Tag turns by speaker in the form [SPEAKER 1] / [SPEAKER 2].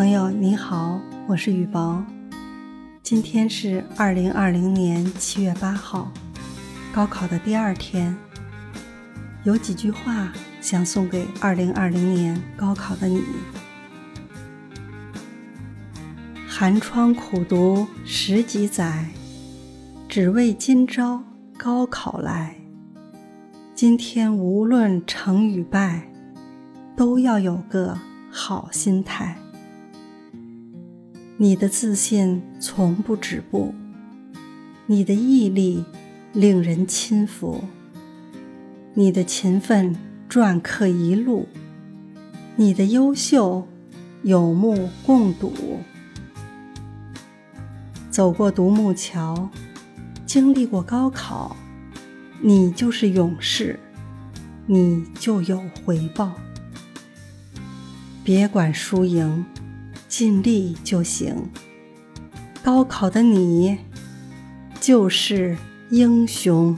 [SPEAKER 1] 朋友你好，我是雨薄。今天是二零二零年七月八号，高考的第二天。有几句话想送给二零二零年高考的你：寒窗苦读十几载，只为今朝高考来。今天无论成与败，都要有个好心态。你的自信从不止步，你的毅力令人钦服，你的勤奋篆刻一路，你的优秀有目共睹。走过独木桥，经历过高考。你就是勇士，你就有回报。别管输赢，尽力就行。高考的你，就是英雄。